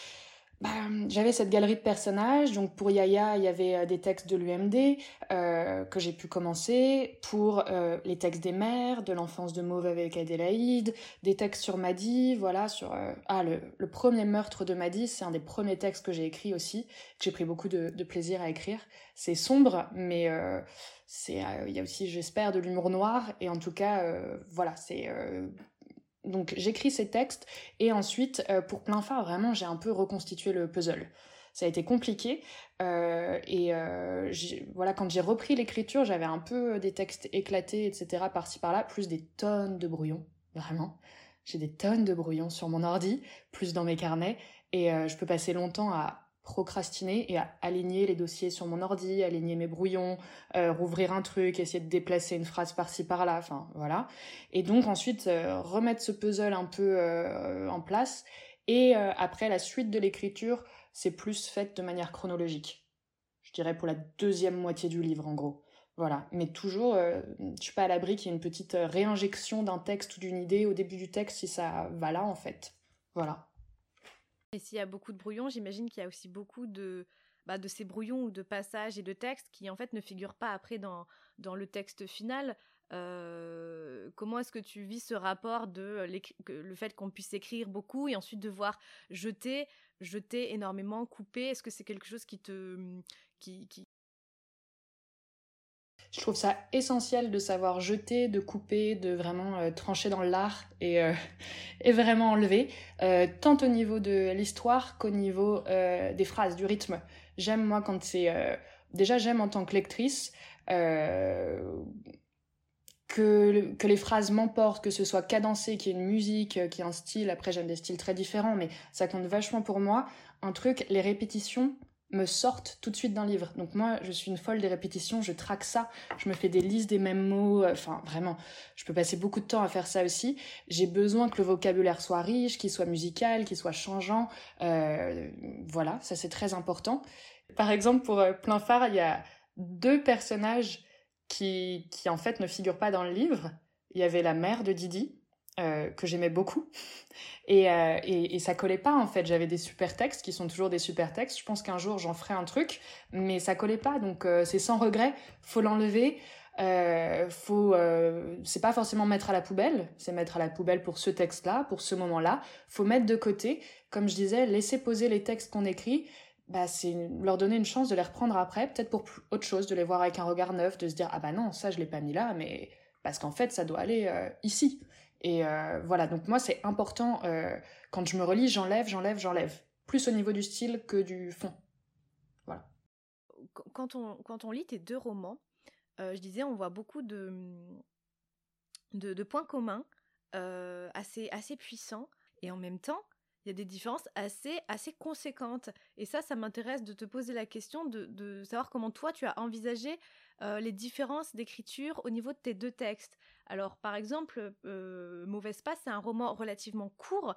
Speaker 2: bah, j'avais cette galerie de personnages. Donc pour Yaya, il y avait euh, des textes de l'UMD euh, que j'ai pu commencer. Pour euh, les textes des mères, de l'enfance de Mauve avec Adélaïde, des textes sur Maddy, voilà, sur ah le, le, premier meurtre de Maddy, c'est un des premiers textes que j'ai écrit aussi, que j'ai pris beaucoup de, de, plaisir à écrire. C'est sombre, mais c'est il y a aussi, j'espère, de l'humour noir. Et en tout cas, voilà, c'est donc j'écris ces textes et ensuite euh, pour plein phare vraiment j'ai un peu reconstitué le puzzle. Ça a été compliqué euh, et euh, voilà quand j'ai repris l'écriture j'avais un peu des textes éclatés etc par-ci par-là plus des tonnes de brouillons vraiment. J'ai des tonnes de brouillons sur mon ordi plus dans mes carnets et je peux passer longtemps à procrastiner et aligner les dossiers sur mon ordi, aligner mes brouillons, euh, rouvrir un truc, essayer de déplacer une phrase par-ci par-là, enfin voilà. Et donc ensuite euh, remettre ce puzzle un peu euh, en place. Et après la suite de l'écriture, c'est plus fait de manière chronologique. Je dirais pour la deuxième moitié du livre en gros. Voilà, mais toujours, je suis pas à l'abri qu'il y ait une petite réinjection d'un texte ou d'une idée au début du texte si ça va là en fait. Voilà.
Speaker 1: Et s'il y a beaucoup de brouillons, j'imagine qu'il y a aussi beaucoup de, bah, de ces brouillons ou de passages et de textes qui en fait ne figurent pas après dans, dans le texte final. Euh, comment est-ce que tu vis ce rapport de le fait qu'on puisse écrire beaucoup et ensuite devoir jeter, jeter énormément, couper? Est-ce que c'est quelque chose qui te, qui,
Speaker 2: je trouve ça essentiel de savoir jeter, de couper, de vraiment euh, trancher dans l'art et, euh, [LAUGHS] et vraiment enlever, euh, tant au niveau de l'histoire qu'au niveau des phrases, du rythme. J'aime moi quand c'est... déjà j'aime en tant que lectrice que que, que les phrases m'emportent, que ce soit cadencé, qu'il y ait une musique, qu'il y ait un style. Après, j'aime des styles très différents, mais ça compte vachement pour moi. Un truc, les répétitions, me sortent tout de suite d'un livre. Donc moi, je suis une folle des répétitions, je traque ça, je me fais des listes des mêmes mots, euh, enfin vraiment, je peux passer beaucoup de temps à faire ça aussi. J'ai besoin que le vocabulaire soit riche, qu'il soit musical, qu'il soit changeant. Euh, voilà, ça c'est très important. Par exemple, pour euh, Plein Phare, il y a deux personnages qui, qui en fait ne figurent pas dans le livre. Il y avait la mère de Didi, euh, que j'aimais beaucoup. Et, euh, et, et, ça collait pas en fait. J'avais des super textes qui sont toujours des super textes. Je pense qu'un jour j'en ferai un truc, mais ça collait pas. Donc euh, c'est sans regret. Faut l'enlever. Faut, c'est pas forcément mettre à la poubelle. C'est mettre à la poubelle pour ce texte-là, pour ce moment-là. Faut mettre de côté. Comme je disais, laisser poser les textes qu'on écrit. Bah, c'est leur donner une chance de les reprendre après, peut-être pour autre chose, de les voir avec un regard neuf, de se dire ah bah non ça je l'ai pas mis là, mais parce qu'en fait ça doit aller ici. Et euh, voilà, donc moi c'est important, euh, quand je me relis, j'enlève, j'enlève, j'enlève. Plus au niveau du style que du fond. Voilà.
Speaker 1: Quand on, quand on lit tes deux romans, euh, je disais, on voit beaucoup de, de, de points communs assez, assez puissants. Et en même temps, il y a des différences assez, assez conséquentes. Et ça, ça m'intéresse de te poser la question de, de savoir comment toi, tu as envisagé les différences d'écriture au niveau de tes deux textes. Alors, par exemple, euh, Mauvaise Passe, c'est un roman relativement court,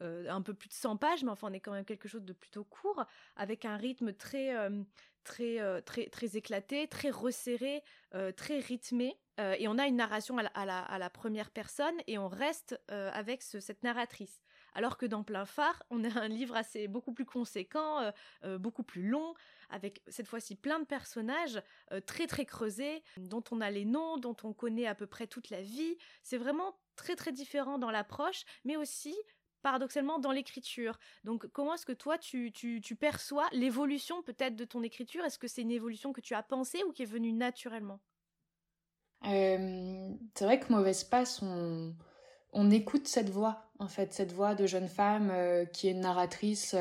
Speaker 1: euh, un peu plus de 100 pages, mais enfin, on est quand même quelque chose de plutôt court, avec un rythme très, euh, très, très, très éclaté, très resserré, très rythmé. et on a une narration à la, première personne et on reste avec cette narratrice. Alors que dans Plein Phare, on a un livre assez beaucoup plus conséquent, beaucoup plus long, avec cette fois-ci plein de personnages euh, très très creusés, dont on a les noms, dont on connaît à peu près toute la vie. C'est vraiment très très différent dans l'approche, mais aussi paradoxalement dans l'écriture. Donc comment est-ce que toi tu, tu, perçois l'évolution peut-être de ton écriture? Est-ce que c'est une évolution que tu as pensée ou qui est venue naturellement?
Speaker 2: Euh, C'est vrai que Mauvaise Passe, on, on écoute cette voix, en fait, cette voix de jeune femme euh, qui est une narratrice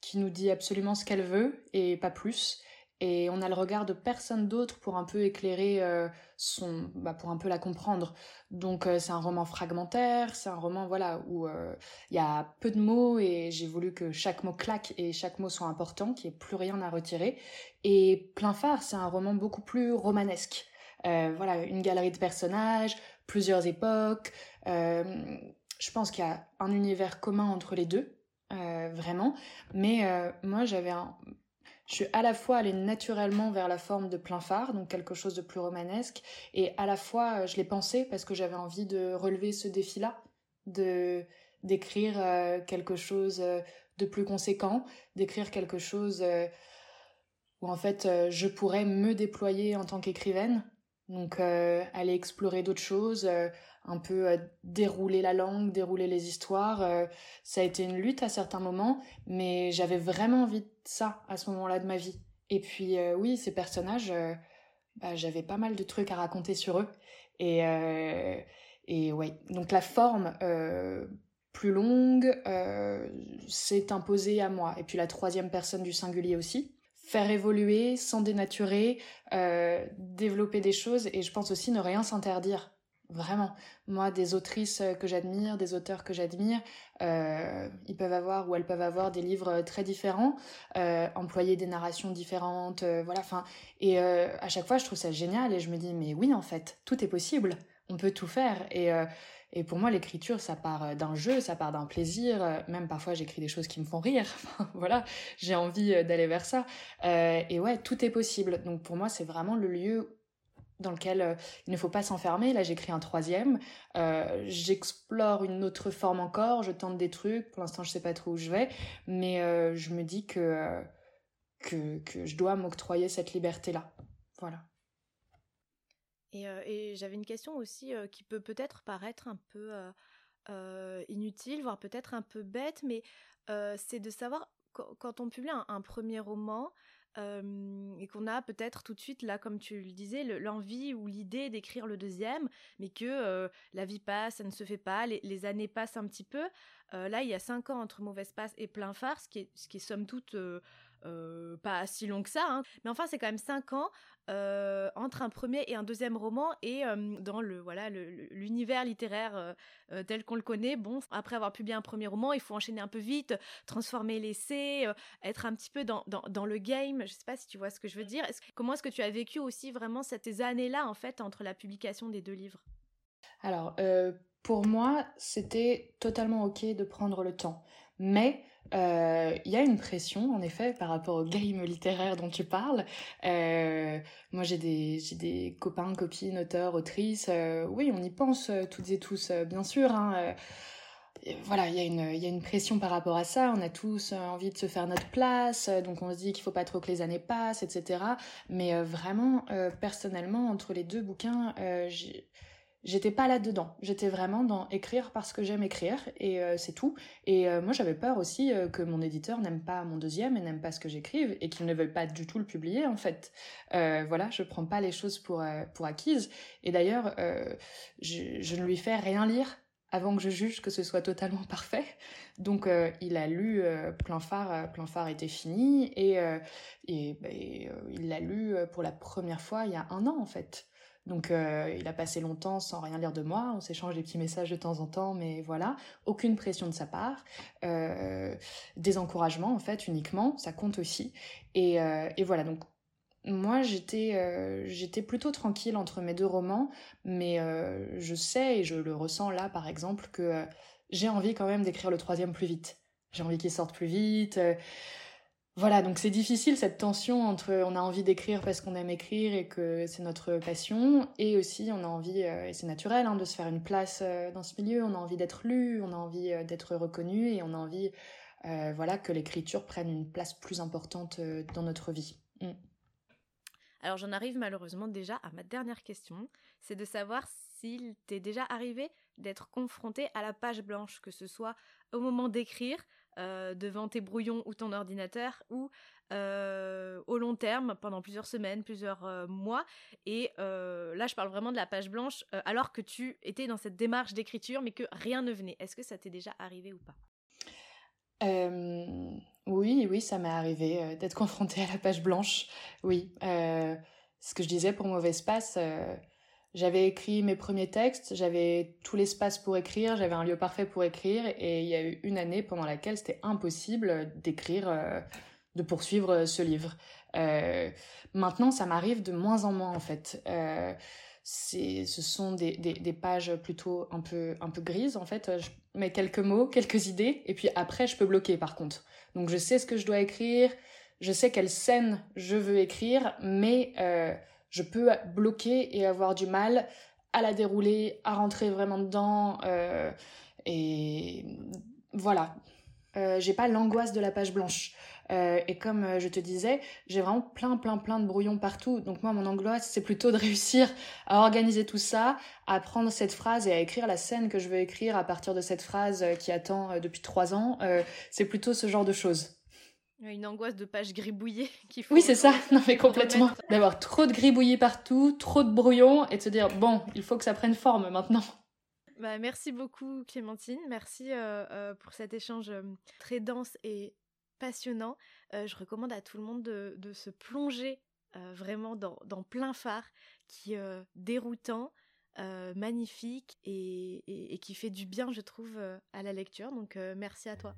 Speaker 2: qui nous dit absolument ce qu'elle veut et pas plus. Et on a le regard de personne d'autre pour un peu éclairer euh, son, bah, pour un peu la comprendre. Donc euh, c'est un roman fragmentaire, c'est un roman voilà où euh, il y a peu de mots et j'ai voulu que chaque mot claque et chaque mot soit important, qu'il n'y ait plus rien à retirer. Et Plein phare, c'est un roman beaucoup plus romanesque. voilà, une galerie de personnages, plusieurs époques. Je pense qu'il y a un univers commun entre les deux euh, vraiment. Mais euh, moi, j'avais un... Je suis à la fois allée naturellement vers la forme de plein phare, donc quelque chose de plus romanesque, et à la fois euh, je l'ai pensé parce que j'avais envie de relever ce défi-là, de d'écrire quelque chose de plus conséquent, d'écrire quelque chose où en fait je pourrais me déployer en tant qu'écrivaine, donc aller explorer d'autres choses, un peu euh, dérouler la langue, dérouler les histoires. Euh, ça a été une lutte à certains moments, mais j'avais vraiment envie de ça à ce moment-là de ma vie. Et puis euh, oui, ces personnages, bah, j'avais pas mal de trucs à raconter sur eux. Et, et ouais, donc la forme plus longue s'est imposée à moi. Et puis la troisième personne du singulier aussi faire évoluer sans dénaturer, développer des choses et je pense aussi ne rien s'interdire. Vraiment. Moi, des autrices euh, que j'admire, des auteurs que j'admire, euh, ils peuvent avoir ou elles peuvent avoir des livres euh, très différents, employer des narrations différentes, voilà. Enfin, et à chaque fois, je trouve ça génial et je me dis, mais oui, en fait, tout est possible. On peut tout faire. Et, et pour moi, l'écriture, ça part d'un jeu, ça part d'un plaisir. Même parfois, j'écris des choses qui me font rire. [LAUGHS] voilà, j'ai envie d'aller vers ça. et ouais, tout est possible. Donc pour moi, c'est vraiment le lieu dans lequel euh, il ne faut pas s'enfermer. Là, j'écris un troisième. Euh, j'explore une autre forme encore. Je tente des trucs. Pour l'instant, je sais pas trop où je vais, mais euh, je me dis que, que, je dois m'octroyer cette liberté-là. Voilà.
Speaker 1: Et j'avais une question aussi qui peut peut-être paraître un peu inutile, voire peut-être un peu bête, mais c'est de savoir quand on publie un premier roman, et qu'on a peut-être tout de suite là, comme tu le disais, l'envie ou l'idée d'écrire le deuxième, mais que la vie passe, ça ne se fait pas, les, années passent un petit peu. là, il y a cinq ans entre Mauvaise Passe et Plein Phare, ce qui est, ce qui est somme toute pas si long que ça, hein. mais enfin c'est quand même cinq ans entre un premier et un deuxième roman et dans le voilà l'univers littéraire tel qu'on le connaît. Bon, après avoir publié un premier roman, il faut enchaîner un peu vite, transformer l'essai, être un petit peu dans, dans, le game. Je sais pas si tu vois ce que je veux dire. comment est-ce que tu as vécu aussi vraiment ces années-là en fait entre la publication des deux livres?
Speaker 2: Alors pour moi, c'était totalement ok de prendre le temps, mais euh, il y a une pression, en effet, par rapport au game littéraire dont tu parles. Euh, moi, j'ai des, des copains, copines, auteurs, autrices. Euh, oui, on y pense toutes et tous, bien sûr. Hein, voilà, il y, a une, y a une pression par rapport à ça. On a tous envie de se faire notre place, donc on se dit qu'il faut pas trop que les années passent, etc. Mais vraiment, personnellement, entre les deux bouquins, j'ai j'étais pas là dedans. J'étais vraiment dans écrire parce que j'aime écrire et euh, c'est tout. Et euh, moi j'avais peur aussi euh, que mon éditeur n'aime pas mon deuxième et n'aime pas ce que j'écrive et qu'il ne veuille pas du tout le publier en fait. voilà, je prends pas les choses pour pour acquises. Et d'ailleurs, je, ne lui fais rien lire avant que je juge que ce soit totalement [LAUGHS] parfait. Donc il a lu Plein phare, Plein phare était fini et, et, et il l'a lu pour la première fois il y a un an en fait. Donc euh, il a passé longtemps sans rien lire de moi, on s'échange des petits messages de temps en temps, mais voilà, aucune pression de sa part, euh, des encouragements en fait uniquement, ça compte aussi. Et, euh, et voilà, donc moi j'étais j'étais plutôt tranquille entre mes deux romans, mais je sais et je le ressens là par exemple que j'ai envie quand même d'écrire le troisième plus vite. J'ai envie qu'il sorte plus vite. Voilà, donc c'est difficile cette tension entre on a envie d'écrire parce qu'on aime écrire et que c'est notre passion, et aussi on a envie, euh, et c'est naturel, hein, de se faire une place euh, dans ce milieu, on a envie d'être lu, on a envie euh, d'être reconnu, et on a envie voilà, que l'écriture prenne une place plus importante dans notre vie. Mm.
Speaker 1: Alors j'en arrive malheureusement déjà à ma dernière question, c'est de savoir s'il t'est déjà arrivé d'être confronté à la page blanche, que ce soit au moment d'écrire, euh, devant tes brouillons ou ton ordinateur ou euh, au long terme pendant plusieurs semaines, plusieurs euh, mois. Et là, je parle vraiment de la page blanche alors que tu étais dans cette démarche d'écriture mais que rien ne venait. Est-ce que ça t'est déjà arrivé ou pas?
Speaker 2: Oui, oui, ça m'est arrivé d'être [LAUGHS] confrontée à la page blanche. Oui. ce que je disais pour Mauvais Passe j'avais écrit mes premiers textes, j'avais tout l'espace pour écrire, j'avais un lieu parfait pour écrire, et il y a eu une année pendant laquelle c'était impossible d'écrire, euh, de poursuivre euh, ce livre. Euh, maintenant, ça m'arrive de moins en moins en fait. Euh, ce sont des, des, des, pages plutôt un peu, un peu grises en fait. Je mets quelques mots, quelques idées, et puis après je peux bloquer par contre. Donc je sais ce que je dois écrire, je sais quelle scène je veux écrire, mais je peux bloquer et avoir du mal à la dérouler, à rentrer vraiment dedans. Euh, et voilà. Euh, j'ai pas l'angoisse de la page blanche. Euh, et comme je te disais, j'ai vraiment plein, plein, plein de brouillons partout. Donc moi, mon angoisse, c'est plutôt de [LAUGHS] réussir à organiser tout ça, à prendre cette phrase et à écrire la scène que je veux écrire à partir de cette phrase qui attend depuis trois ans. c'est plutôt ce genre de choses.
Speaker 1: Une angoisse de page gribouillée [LAUGHS]
Speaker 2: qu'il faut. Oui, c'est ça. [LAUGHS] Non, mais complètement. D'avoir trop de gribouillis partout, trop de brouillons et de se dire bon, il faut que ça prenne forme maintenant.
Speaker 1: Bah, merci beaucoup, Clémentine. Merci euh, euh, pour cet échange euh, très dense et passionnant. je recommande à tout le monde de, se plonger vraiment dans, plein phare qui est déroutant. magnifique et, et, qui fait du bien, je trouve, à la lecture. Donc, merci à toi.